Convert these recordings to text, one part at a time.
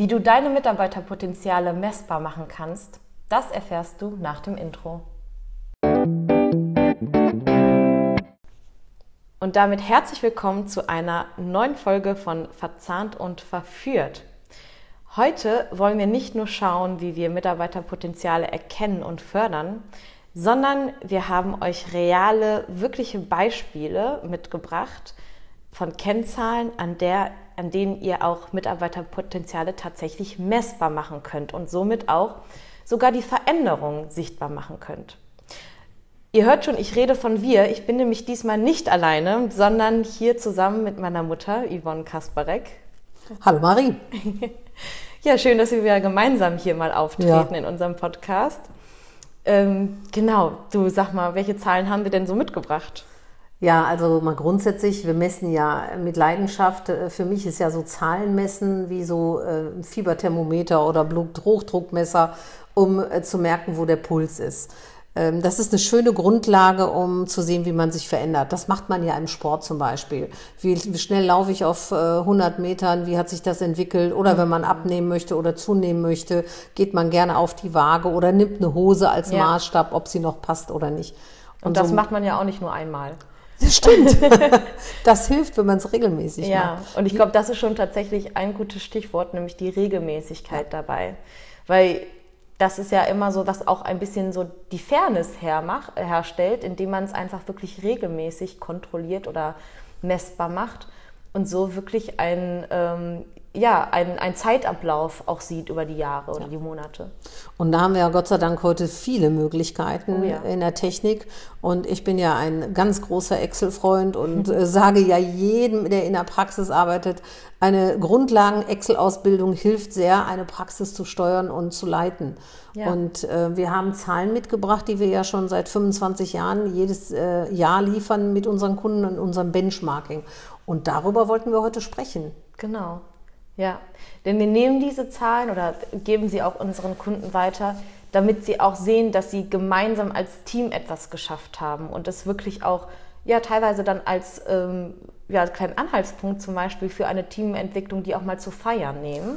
Wie du deine Mitarbeiterpotenziale messbar machen kannst, das erfährst du nach dem Intro. Und damit herzlich willkommen zu einer neuen Folge von Verzahnt und Verführt. Heute wollen wir nicht nur schauen, wie wir Mitarbeiterpotenziale erkennen und fördern, sondern wir haben euch reale, wirkliche Beispiele mitgebracht von Kennzahlen, an, der, an denen ihr auch Mitarbeiterpotenziale tatsächlich messbar machen könnt und somit auch sogar die Veränderungen sichtbar machen könnt. Ihr hört schon, ich rede von wir. Ich bin nämlich diesmal nicht alleine, sondern hier zusammen mit meiner Mutter, Yvonne Kasparek. Hallo Marie. ja, schön, dass wir wieder gemeinsam hier mal auftreten ja. in unserem Podcast. Ähm, genau, du sag mal, welche Zahlen haben wir denn so mitgebracht? Ja, also mal grundsätzlich, wir messen ja mit Leidenschaft. Äh, für mich ist ja so Zahlen messen wie so äh, Fieberthermometer oder Bluthochdruckmesser, um äh, zu merken, wo der Puls ist. Ähm, das ist eine schöne Grundlage, um zu sehen, wie man sich verändert. Das macht man ja im Sport zum Beispiel. Wie, schnell laufe ich auf 100 äh, Metern? Wie hat sich das entwickelt? Oder wenn man abnehmen möchte oder zunehmen möchte, geht man gerne auf die Waage oder nimmt eine Hose als ja. Maßstab, ob sie noch passt oder nicht. Und, Und das so, macht man ja auch nicht nur einmal. Das stimmt. das hilft, wenn man es regelmäßig ja. macht. Ja, und ich glaube, das ist schon tatsächlich ein gutes Stichwort, nämlich die Regelmäßigkeit dabei. Weil das ist ja immer so, was auch ein bisschen so die Fairness hermacht, herstellt, indem man es einfach wirklich regelmäßig kontrolliert oder messbar macht und so wirklich ein, ähm, ja, ein, ein Zeitablauf auch sieht über die Jahre oder ja. die Monate. Und da haben wir ja Gott sei Dank heute viele Möglichkeiten oh ja. in der Technik. Und ich bin ja ein ganz großer Excel-Freund und äh, sage ja jedem, der in der Praxis arbeitet, eine Grundlagen-Excel-Ausbildung hilft sehr, eine Praxis zu steuern und zu leiten. Ja. Und äh, wir haben Zahlen mitgebracht, die wir ja schon seit 25 Jahren jedes äh, Jahr liefern mit unseren Kunden und unserem Benchmarking. Und darüber wollten wir heute sprechen. Genau. Ja, denn wir nehmen diese Zahlen oder geben sie auch unseren Kunden weiter, damit sie auch sehen, dass sie gemeinsam als Team etwas geschafft haben und das wirklich auch ja teilweise dann als ähm, ja, kleinen Anhaltspunkt zum Beispiel für eine Teamentwicklung, die auch mal zu feiern nehmen.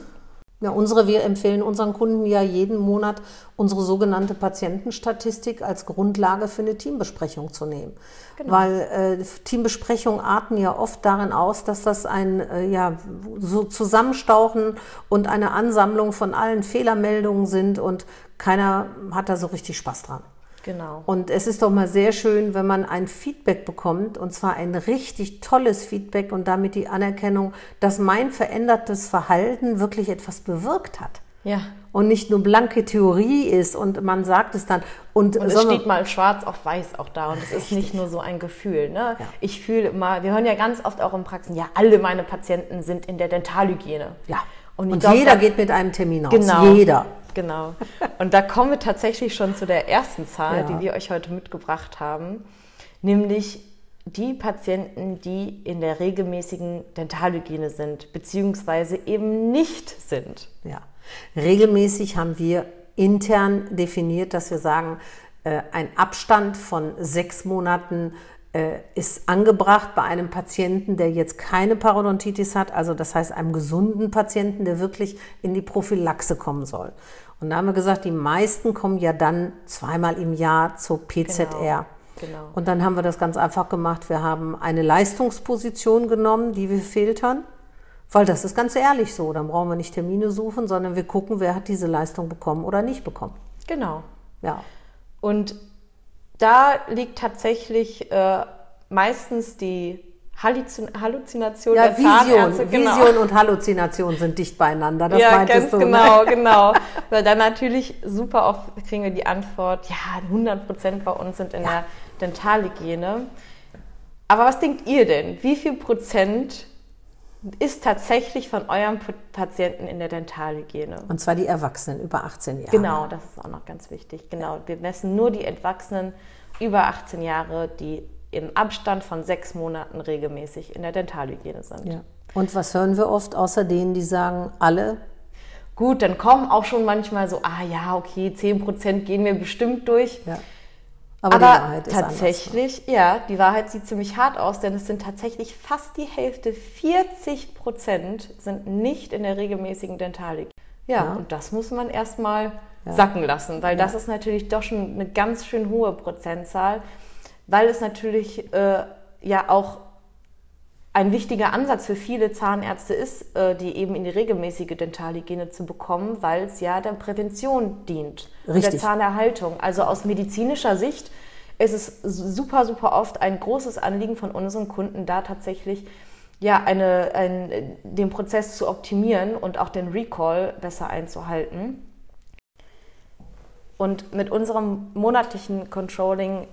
Ja, unsere, wir empfehlen unseren Kunden ja jeden Monat unsere sogenannte Patientenstatistik als Grundlage für eine Teambesprechung zu nehmen. Genau. Weil äh, Teambesprechungen arten ja oft darin aus, dass das ein äh, ja, so Zusammenstauchen und eine Ansammlung von allen Fehlermeldungen sind und keiner hat da so richtig Spaß dran. Genau. Und es ist doch mal sehr schön, wenn man ein Feedback bekommt, und zwar ein richtig tolles Feedback und damit die Anerkennung, dass mein verändertes Verhalten wirklich etwas bewirkt hat. Ja. Und nicht nur blanke Theorie ist und man sagt es dann. Und, und es steht mal schwarz auf weiß auch da und es ist nicht nur so ein Gefühl. Ne? Ja. Ich fühle immer, wir hören ja ganz oft auch in Praxen, ja, alle meine Patienten sind in der Dentalhygiene. Ja. Und, und glaub, jeder geht mit einem Termin aus. Genau. Jeder. Genau. Und da kommen wir tatsächlich schon zu der ersten Zahl, ja. die wir euch heute mitgebracht haben, nämlich die Patienten, die in der regelmäßigen Dentalhygiene sind, beziehungsweise eben nicht sind. Ja, regelmäßig haben wir intern definiert, dass wir sagen, äh, ein Abstand von sechs Monaten ist angebracht bei einem Patienten, der jetzt keine Parodontitis hat, also das heißt einem gesunden Patienten, der wirklich in die Prophylaxe kommen soll. Und da haben wir gesagt, die meisten kommen ja dann zweimal im Jahr zur PZR. Genau. Genau. Und dann haben wir das ganz einfach gemacht. Wir haben eine Leistungsposition genommen, die wir filtern, weil das ist ganz ehrlich so. Dann brauchen wir nicht Termine suchen, sondern wir gucken, wer hat diese Leistung bekommen oder nicht bekommen. Genau. Ja. Und da liegt tatsächlich äh, meistens die Halluzination ja, der Vision, genau. Vision und Halluzination sind dicht beieinander. Das ja, ganz du, ne? genau, ne? genau. Weil dann natürlich super oft kriegen wir die Antwort, ja, 100 Prozent bei uns sind in ja. der Dentalhygiene. Aber was denkt ihr denn? Wie viel Prozent ist tatsächlich von eurem Patienten in der Dentalhygiene? Und zwar die Erwachsenen über 18 Jahre. Genau, das ist auch noch ganz wichtig. Genau, wir messen nur die Erwachsenen über 18 Jahre, die im Abstand von sechs Monaten regelmäßig in der Dentalhygiene sind. Ja. Und was hören wir oft außer denen, die sagen, alle? Gut, dann kommen auch schon manchmal so, ah ja, okay, 10 Prozent gehen wir bestimmt durch. Ja. Aber, Aber die Wahrheit ist tatsächlich, anders. ja, die Wahrheit sieht ziemlich hart aus, denn es sind tatsächlich fast die Hälfte, 40 Prozent sind nicht in der regelmäßigen Dentalhygiene. Ja, ja. und das muss man erstmal ja. sacken lassen, weil ja. das ist natürlich doch schon eine ganz schön hohe Prozentzahl, weil es natürlich äh, ja auch ein wichtiger Ansatz für viele Zahnärzte ist, äh, die eben in die regelmäßige Dentalhygiene zu bekommen, weil es ja der Prävention dient, Richtig. der Zahnerhaltung. Also aus medizinischer Sicht ist es super, super oft ein großes Anliegen von unseren Kunden, da tatsächlich ja, eine, ein, den Prozess zu optimieren und auch den Recall besser einzuhalten. Und mit unserem monatlichen Controlling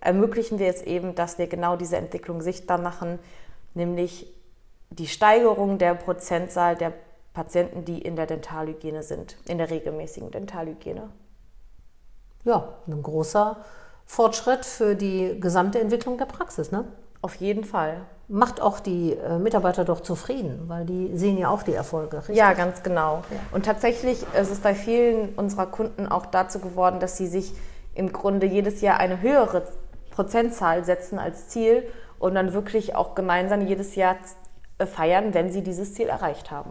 ermöglichen wir es eben, dass wir genau diese Entwicklung sichtbar machen, nämlich die Steigerung der Prozentzahl der Patienten, die in der Dentalhygiene sind, in der regelmäßigen Dentalhygiene. Ja, ein großer Fortschritt für die gesamte Entwicklung der Praxis, ne? Auf jeden Fall. Macht auch die äh, Mitarbeiter doch zufrieden, weil die sehen ja auch die Erfolge, richtig? Ja, ganz genau. Ja. Und tatsächlich ist es bei vielen unserer Kunden auch dazu geworden, dass sie sich im Grunde jedes Jahr eine höhere Prozentzahl setzen als Ziel und dann wirklich auch gemeinsam jedes Jahr äh, feiern, wenn sie dieses Ziel erreicht haben.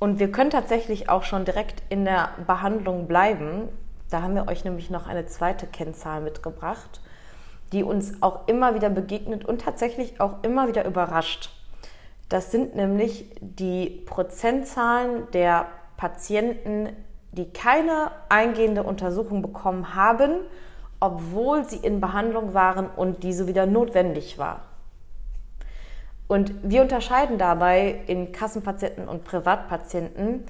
Und wir können tatsächlich auch schon direkt in der Behandlung bleiben. Da haben wir euch nämlich noch eine zweite Kennzahl mitgebracht die uns auch immer wieder begegnet und tatsächlich auch immer wieder überrascht. Das sind nämlich die Prozentzahlen der Patienten, die keine eingehende Untersuchung bekommen haben, obwohl sie in Behandlung waren und diese wieder notwendig war. Und wir unterscheiden dabei in Kassenpatienten und Privatpatienten.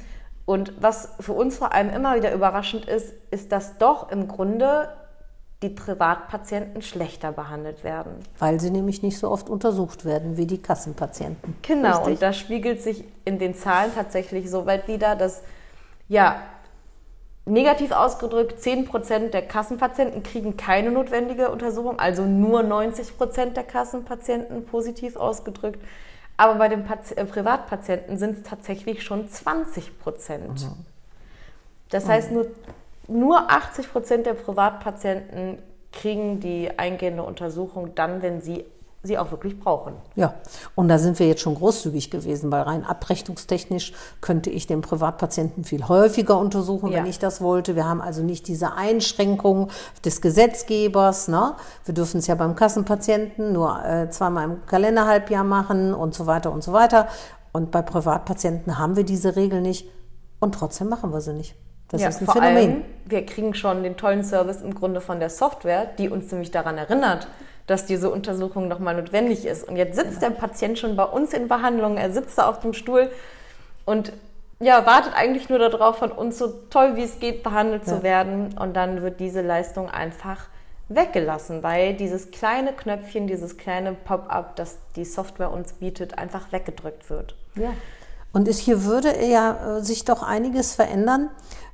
Und was für uns vor allem immer wieder überraschend ist, ist, dass doch im Grunde die Privatpatienten schlechter behandelt werden. Weil sie nämlich nicht so oft untersucht werden wie die Kassenpatienten. Genau, Richtig? und das spiegelt sich in den Zahlen tatsächlich so weit wider, dass ja, negativ ausgedrückt, 10% der Kassenpatienten kriegen keine notwendige Untersuchung, also nur 90% der Kassenpatienten positiv ausgedrückt. Aber bei den Pat äh, Privatpatienten sind es tatsächlich schon 20 Prozent. Mhm. Das heißt, nur nur 80 Prozent der Privatpatienten kriegen die eingehende Untersuchung dann, wenn sie sie auch wirklich brauchen. Ja, und da sind wir jetzt schon großzügig gewesen, weil rein abrechnungstechnisch könnte ich den Privatpatienten viel häufiger untersuchen, ja. wenn ich das wollte. Wir haben also nicht diese Einschränkung des Gesetzgebers. Ne? Wir dürfen es ja beim Kassenpatienten nur äh, zweimal im Kalenderhalbjahr machen und so weiter und so weiter. Und bei Privatpatienten haben wir diese Regel nicht und trotzdem machen wir sie nicht. Das ja, ist ein vor Phänomen. Allem, wir kriegen schon den tollen Service im Grunde von der Software, die uns nämlich daran erinnert, dass diese Untersuchung nochmal notwendig ist. Und jetzt sitzt ja. der Patient schon bei uns in Behandlung, er sitzt da auf dem Stuhl und ja, wartet eigentlich nur darauf, von uns so toll wie es geht behandelt ja. zu werden. Und dann wird diese Leistung einfach weggelassen, weil dieses kleine Knöpfchen, dieses kleine Pop-up, das die Software uns bietet, einfach weggedrückt wird. Ja. Und es hier würde ja äh, sich doch einiges verändern,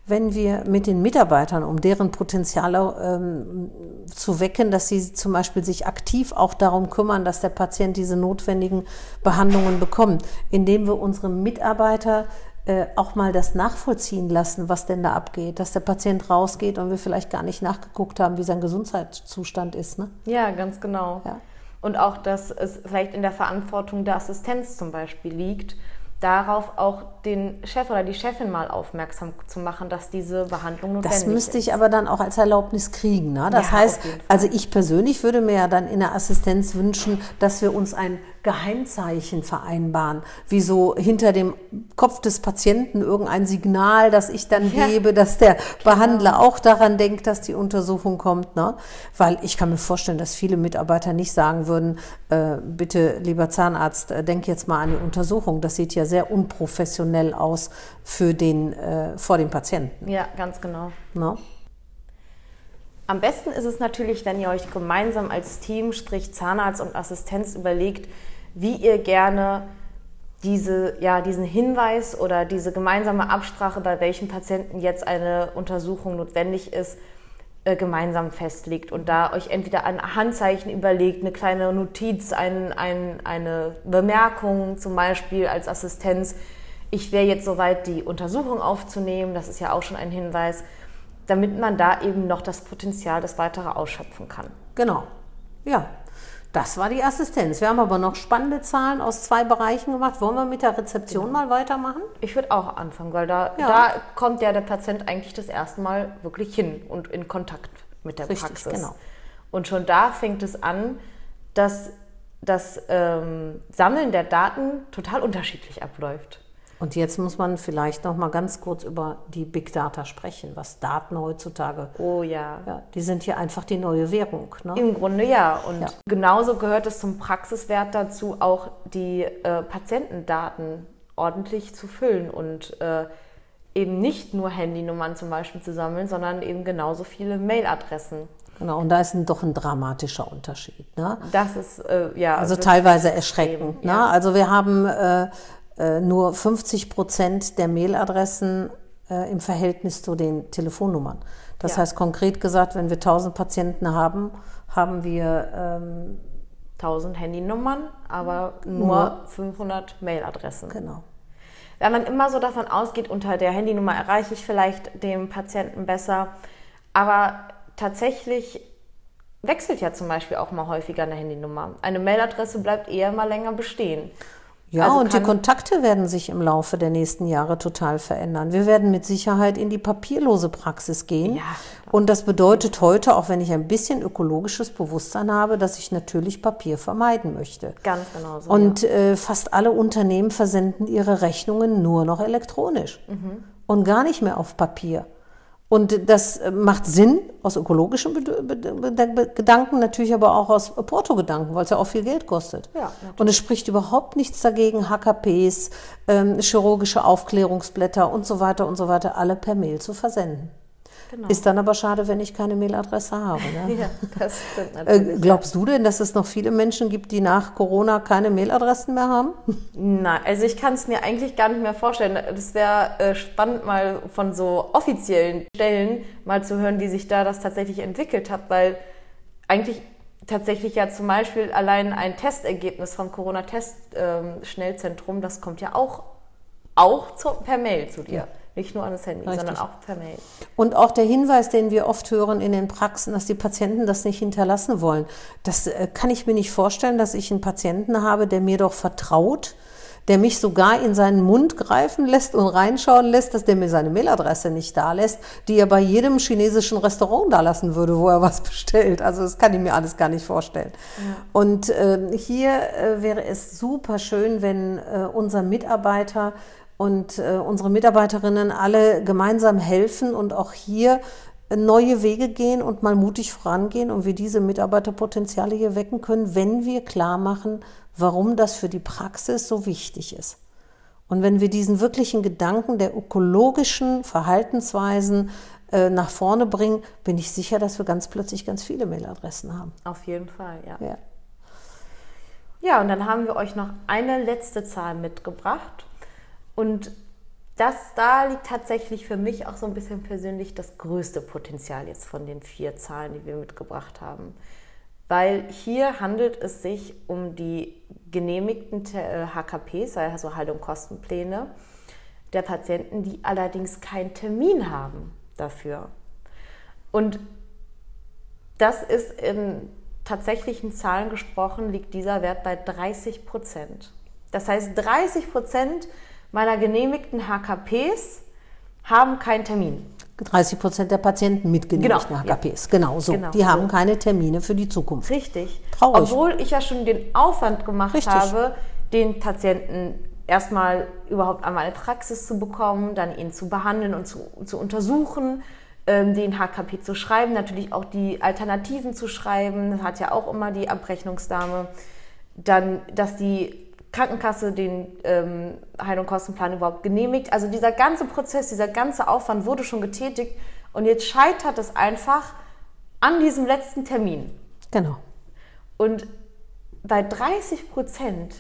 wenn wir mit den Mitarbeitern, um deren Potenziale ähm, zu wecken, dass sie zum Beispiel sich aktiv auch darum kümmern, dass der Patient diese notwendigen Behandlungen bekommt, indem wir unsere Mitarbeiter äh, auch mal das nachvollziehen lassen, was denn da abgeht, dass der Patient rausgeht und wir vielleicht gar nicht nachgeguckt haben, wie sein Gesundheitszustand ist. Ne? Ja, ganz genau. Ja. Und auch, dass es vielleicht in der Verantwortung der Assistenz zum Beispiel liegt, darauf auch den Chef oder die Chefin mal aufmerksam zu machen, dass diese Behandlung notwendig ist. Das müsste ich aber dann auch als Erlaubnis kriegen. Ne? Das ja, heißt, also ich persönlich würde mir ja dann in der Assistenz wünschen, dass wir uns ein Geheimzeichen vereinbaren, wie so hinter dem Kopf des Patienten irgendein Signal, das ich dann ja. gebe, dass der Behandler genau. auch daran denkt, dass die Untersuchung kommt. Ne? Weil ich kann mir vorstellen, dass viele Mitarbeiter nicht sagen würden, äh, bitte lieber Zahnarzt, äh, denk jetzt mal an die Untersuchung. Das sieht ja sehr unprofessionell aus für den, äh, vor dem Patienten. Ja, ganz genau. Ne? Am besten ist es natürlich, wenn ihr euch gemeinsam als Team, sprich Zahnarzt und Assistenz, überlegt, wie ihr gerne diese, ja, diesen Hinweis oder diese gemeinsame Absprache, bei welchen Patienten jetzt eine Untersuchung notwendig ist, äh, gemeinsam festlegt und da euch entweder ein Handzeichen überlegt, eine kleine Notiz, ein, ein, eine Bemerkung zum Beispiel als Assistenz. Ich wäre jetzt soweit, die Untersuchung aufzunehmen, das ist ja auch schon ein Hinweis damit man da eben noch das Potenzial, das weitere ausschöpfen kann. Genau. Ja, Das war die Assistenz. Wir haben aber noch spannende Zahlen aus zwei Bereichen gemacht. Wollen wir mit der Rezeption genau. mal weitermachen? Ich würde auch anfangen, weil da, ja. da kommt ja der Patient eigentlich das erste Mal wirklich hin und in Kontakt mit der Richtig, Praxis. Genau. Und schon da fängt es an, dass das ähm, Sammeln der Daten total unterschiedlich abläuft. Und jetzt muss man vielleicht noch mal ganz kurz über die Big Data sprechen, was Daten heutzutage. Oh ja. ja die sind hier einfach die neue Währung. Ne? Im Grunde ja. Und ja. genauso gehört es zum Praxiswert dazu, auch die äh, Patientendaten ordentlich zu füllen und äh, eben nicht nur Handynummern zum Beispiel zu sammeln, sondern eben genauso viele Mailadressen. Genau, und da ist ein, doch ein dramatischer Unterschied. Ne? Das ist, äh, ja. Also teilweise erschreckend. Extrem, ne? Ja. Also wir haben äh, nur 50 Prozent der Mailadressen äh, im Verhältnis zu den Telefonnummern. Das ja. heißt konkret gesagt, wenn wir 1000 Patienten haben, haben wir ähm, 1000 Handynummern, aber nur, nur 500 Mailadressen. Genau. Wenn man immer so davon ausgeht, unter der Handynummer erreiche ich vielleicht den Patienten besser, aber tatsächlich wechselt ja zum Beispiel auch mal häufiger eine Handynummer. Eine Mailadresse bleibt eher mal länger bestehen. Ja, also und die Kontakte werden sich im Laufe der nächsten Jahre total verändern. Wir werden mit Sicherheit in die papierlose Praxis gehen. Ja. Und das bedeutet heute, auch wenn ich ein bisschen ökologisches Bewusstsein habe, dass ich natürlich Papier vermeiden möchte. Ganz genau so. Und ja. äh, fast alle Unternehmen versenden ihre Rechnungen nur noch elektronisch mhm. und gar nicht mehr auf Papier. Und das macht Sinn aus ökologischen Gedanken, natürlich aber auch aus Porto-Gedanken, weil es ja auch viel Geld kostet. Ja, und es spricht überhaupt nichts dagegen, HKPs, ähm, chirurgische Aufklärungsblätter und so weiter und so weiter alle per Mail zu versenden. Genau. Ist dann aber schade, wenn ich keine Mailadresse habe. Ne? ja, das stimmt äh, natürlich. Glaubst du denn, dass es noch viele Menschen gibt, die nach Corona keine Mailadressen mehr haben? Nein, also ich kann es mir eigentlich gar nicht mehr vorstellen. Das wäre äh, spannend, mal von so offiziellen Stellen mal zu hören, wie sich da das tatsächlich entwickelt hat, weil eigentlich tatsächlich ja zum Beispiel allein ein Testergebnis vom Corona-Test-Schnellzentrum, ähm, das kommt ja auch, auch zu, per Mail zu dir. Ja. Nicht nur an das Handy, Richtig. sondern auch per Mail. Und auch der Hinweis, den wir oft hören in den Praxen, dass die Patienten das nicht hinterlassen wollen. Das äh, kann ich mir nicht vorstellen, dass ich einen Patienten habe, der mir doch vertraut, der mich sogar in seinen Mund greifen lässt und reinschauen lässt, dass der mir seine Mailadresse nicht da lässt, die er bei jedem chinesischen Restaurant da lassen würde, wo er was bestellt. Also das kann ich mir alles gar nicht vorstellen. Ja. Und äh, hier äh, wäre es super schön, wenn äh, unser Mitarbeiter und äh, unsere Mitarbeiterinnen alle gemeinsam helfen und auch hier neue Wege gehen und mal mutig vorangehen und wir diese Mitarbeiterpotenziale hier wecken können, wenn wir klar machen, warum das für die Praxis so wichtig ist. Und wenn wir diesen wirklichen Gedanken der ökologischen Verhaltensweisen äh, nach vorne bringen, bin ich sicher, dass wir ganz plötzlich ganz viele Mailadressen haben. Auf jeden Fall, ja. Ja, ja und dann haben wir euch noch eine letzte Zahl mitgebracht. Und das da liegt tatsächlich für mich auch so ein bisschen persönlich das größte Potenzial jetzt von den vier Zahlen, die wir mitgebracht haben. Weil hier handelt es sich um die genehmigten HKPs, äh, also Halt- und Kostenpläne der Patienten, die allerdings keinen Termin haben dafür. Und das ist in tatsächlichen Zahlen gesprochen, liegt dieser Wert bei 30 Prozent. Das heißt, 30 Prozent meiner genehmigten HKPs haben keinen Termin. 30 Prozent der Patienten mit genehmigten genau, HKPs. Ja. Genau so. Genau, die so. haben keine Termine für die Zukunft. Richtig. Traurig. Obwohl ich ja schon den Aufwand gemacht Richtig. habe, den Patienten erstmal überhaupt an meine Praxis zu bekommen, dann ihn zu behandeln und zu, zu untersuchen, ähm, den HKP zu schreiben, natürlich auch die Alternativen zu schreiben. Das hat ja auch immer die Abrechnungsdame. Dann, dass die Krankenkasse den ähm, Heil- und Kostenplan überhaupt genehmigt. Also dieser ganze Prozess, dieser ganze Aufwand wurde schon getätigt und jetzt scheitert es einfach an diesem letzten Termin. Genau. Und bei 30 Prozent,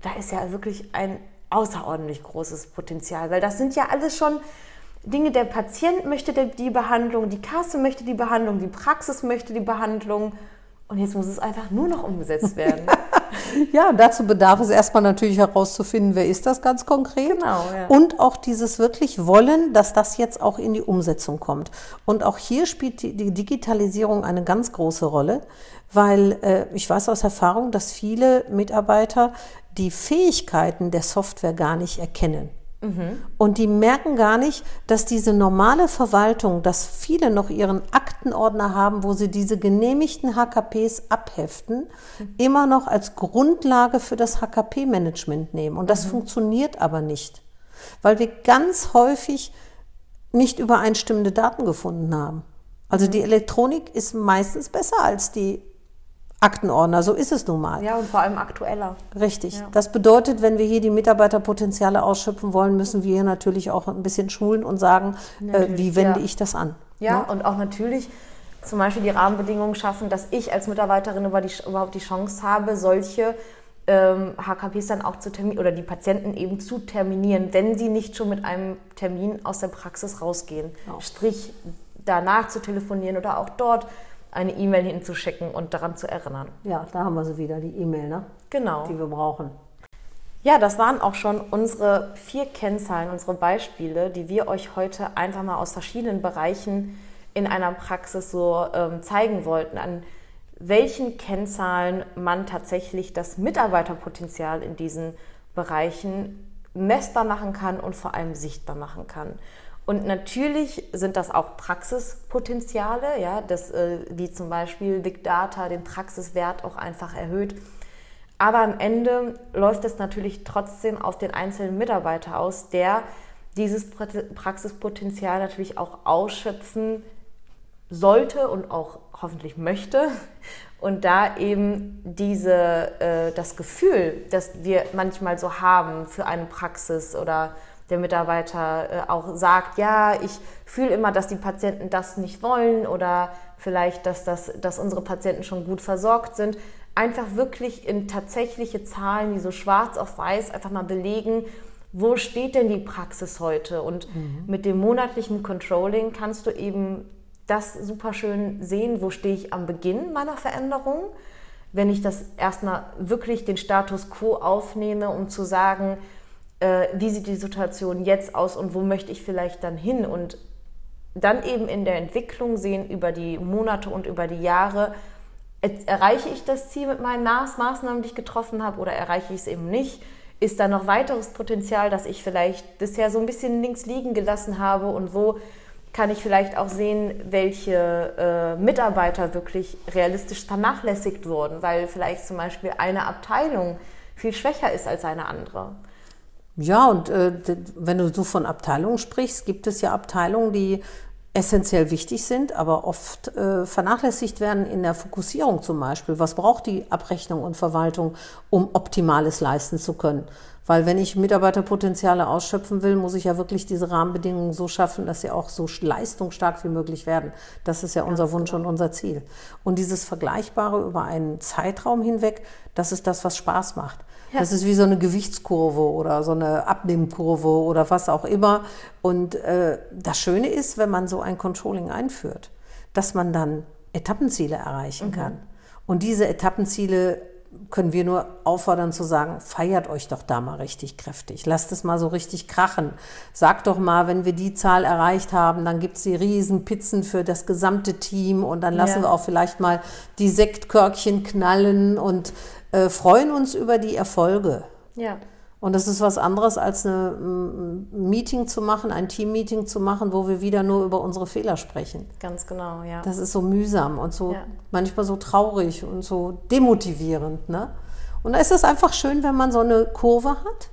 da ist ja wirklich ein außerordentlich großes Potenzial, weil das sind ja alles schon Dinge, der Patient möchte die Behandlung, die Kasse möchte die Behandlung, die Praxis möchte die Behandlung und jetzt muss es einfach nur noch umgesetzt werden. ja, dazu bedarf es erstmal natürlich herauszufinden, wer ist das ganz konkret. Genau, ja. Und auch dieses wirklich Wollen, dass das jetzt auch in die Umsetzung kommt. Und auch hier spielt die, die Digitalisierung eine ganz große Rolle, weil äh, ich weiß aus Erfahrung, dass viele Mitarbeiter die Fähigkeiten der Software gar nicht erkennen. Und die merken gar nicht, dass diese normale Verwaltung, dass viele noch ihren Aktenordner haben, wo sie diese genehmigten HKPs abheften, immer noch als Grundlage für das HKP-Management nehmen. Und das funktioniert aber nicht, weil wir ganz häufig nicht übereinstimmende Daten gefunden haben. Also die Elektronik ist meistens besser als die Aktenordner, so ist es nun mal. Ja, und vor allem aktueller. Richtig. Das bedeutet, wenn wir hier die Mitarbeiterpotenziale ausschöpfen wollen, müssen wir hier natürlich auch ein bisschen schulen und sagen, äh, wie wende ja. ich das an? Ja, Ne? und auch natürlich zum Beispiel die Rahmenbedingungen schaffen, dass ich als Mitarbeiterin über die, überhaupt die Chance habe, solche ähm, HKPs dann auch zu terminieren oder die Patienten eben zu terminieren, wenn sie nicht schon mit einem Termin aus der Praxis rausgehen. Genau. Sprich, danach zu telefonieren oder auch dort eine E-Mail hinzuschicken und daran zu erinnern. Ja, da haben wir sie wieder, die E-Mail, ne? Genau. die wir brauchen. Ja, das waren auch schon unsere vier Kennzahlen, unsere Beispiele, die wir euch heute einfach mal aus verschiedenen Bereichen in einer Praxis so ähm, zeigen wollten, an welchen Kennzahlen man tatsächlich das Mitarbeiterpotenzial in diesen Bereichen messbar machen kann und vor allem sichtbar machen kann. Und natürlich sind das auch Praxispotenziale, ja, das, äh, wie zum Beispiel Big Data den Praxiswert auch einfach erhöht. Aber am Ende läuft es natürlich trotzdem auf den einzelnen Mitarbeiter aus, der dieses Pra- Praxispotenzial natürlich auch ausschöpfen sollte und auch hoffentlich möchte. Und da eben diese, äh, das Gefühl, das wir manchmal so haben für eine Praxis oder der Mitarbeiter äh, auch sagt, ja, ich fühle immer, dass die Patienten das nicht wollen oder vielleicht, dass, das, dass unsere Patienten schon gut versorgt sind, einfach wirklich in tatsächliche Zahlen, die so schwarz auf weiß einfach mal belegen, wo steht denn die Praxis heute? Und mit dem monatlichen Controlling kannst du eben das super schön sehen, wo stehe ich am Beginn meiner Veränderung, wenn ich das erstmal wirklich den Status quo aufnehme, um zu sagen, äh, wie sieht die Situation jetzt aus und wo möchte ich vielleicht dann hin und dann eben in der Entwicklung sehen über die Monate und über die Jahre, erreiche ich das Ziel mit meinen Maß Maßnahmen, die ich getroffen habe, oder erreiche ich es eben nicht? Ist da noch weiteres Potenzial, das ich vielleicht bisher so ein bisschen links liegen gelassen habe und wo kann ich vielleicht auch sehen, welche äh, Mitarbeiter wirklich realistisch vernachlässigt wurden, weil vielleicht zum Beispiel eine Abteilung viel schwächer ist als eine andere. Ja, und äh, wenn du so von Abteilungen sprichst, gibt es ja Abteilungen, die essentiell wichtig sind, aber oft äh, vernachlässigt werden in der Fokussierung zum Beispiel. Was braucht die Abrechnung und Verwaltung, um Optimales leisten zu können? Weil wenn ich Mitarbeiterpotenziale ausschöpfen will, muss ich ja wirklich diese Rahmenbedingungen so schaffen, dass sie auch so leistungsstark wie möglich werden. Das ist ja unser Wunsch und unser Ziel. Und dieses Vergleichbare über einen Zeitraum hinweg, das ist das, was Spaß macht. Das ist wie so eine Gewichtskurve oder so eine Abnehmkurve oder was auch immer. Und äh, das Schöne ist, wenn man so ein Controlling einführt, dass man dann Etappenziele erreichen kann. Und diese Etappenziele können wir nur auffordern zu sagen, feiert euch doch da mal richtig kräftig. Lasst es mal so richtig krachen. Sagt doch mal, wenn wir die Zahl erreicht haben, dann gibt's die Riesenpizzen für das gesamte Team und dann lassen Ja. wir auch vielleicht mal die Sektkörkchen knallen und äh, freuen uns über die Erfolge. Ja. Und das ist was anderes, als ein Meeting zu machen, ein Team-Meeting zu machen, wo wir wieder nur über unsere Fehler sprechen. Ganz genau, ja. Das ist so mühsam und so Ja. manchmal so traurig und so demotivierend. Ne? Und da ist es einfach schön, wenn man so eine Kurve hat,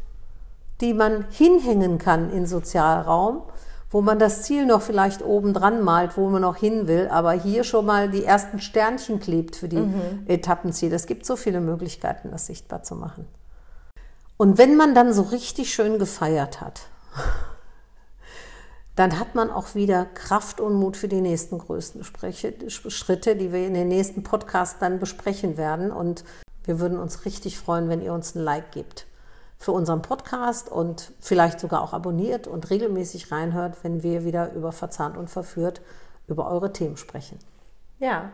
die man hinhängen kann in Sozialraum, wo man das Ziel noch vielleicht oben dran malt, wo man noch hin will, aber hier schon mal die ersten Sternchen klebt für die Etappenziele. Es gibt so viele Möglichkeiten, das sichtbar zu machen. Und wenn man dann so richtig schön gefeiert hat, dann hat man auch wieder Kraft und Mut für die nächsten größten Schritte, die wir in den nächsten Podcasts dann besprechen werden. Und wir würden uns richtig freuen, wenn ihr uns ein Like gebt für unseren Podcast und vielleicht sogar auch abonniert und regelmäßig reinhört, wenn wir wieder über Verzahnt und Verführt über eure Themen sprechen. Ja,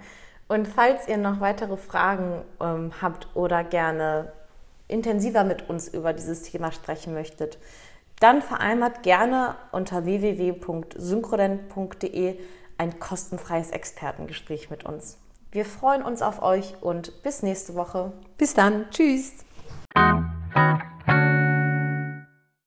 Und falls ihr noch weitere Fragen ähm, habt oder gerne intensiver mit uns über dieses Thema sprechen möchtet, dann vereinbart gerne unter www.synchrodent.de ein kostenfreies Expertengespräch mit uns. Wir freuen uns auf euch und bis nächste Woche. Bis dann. Tschüss.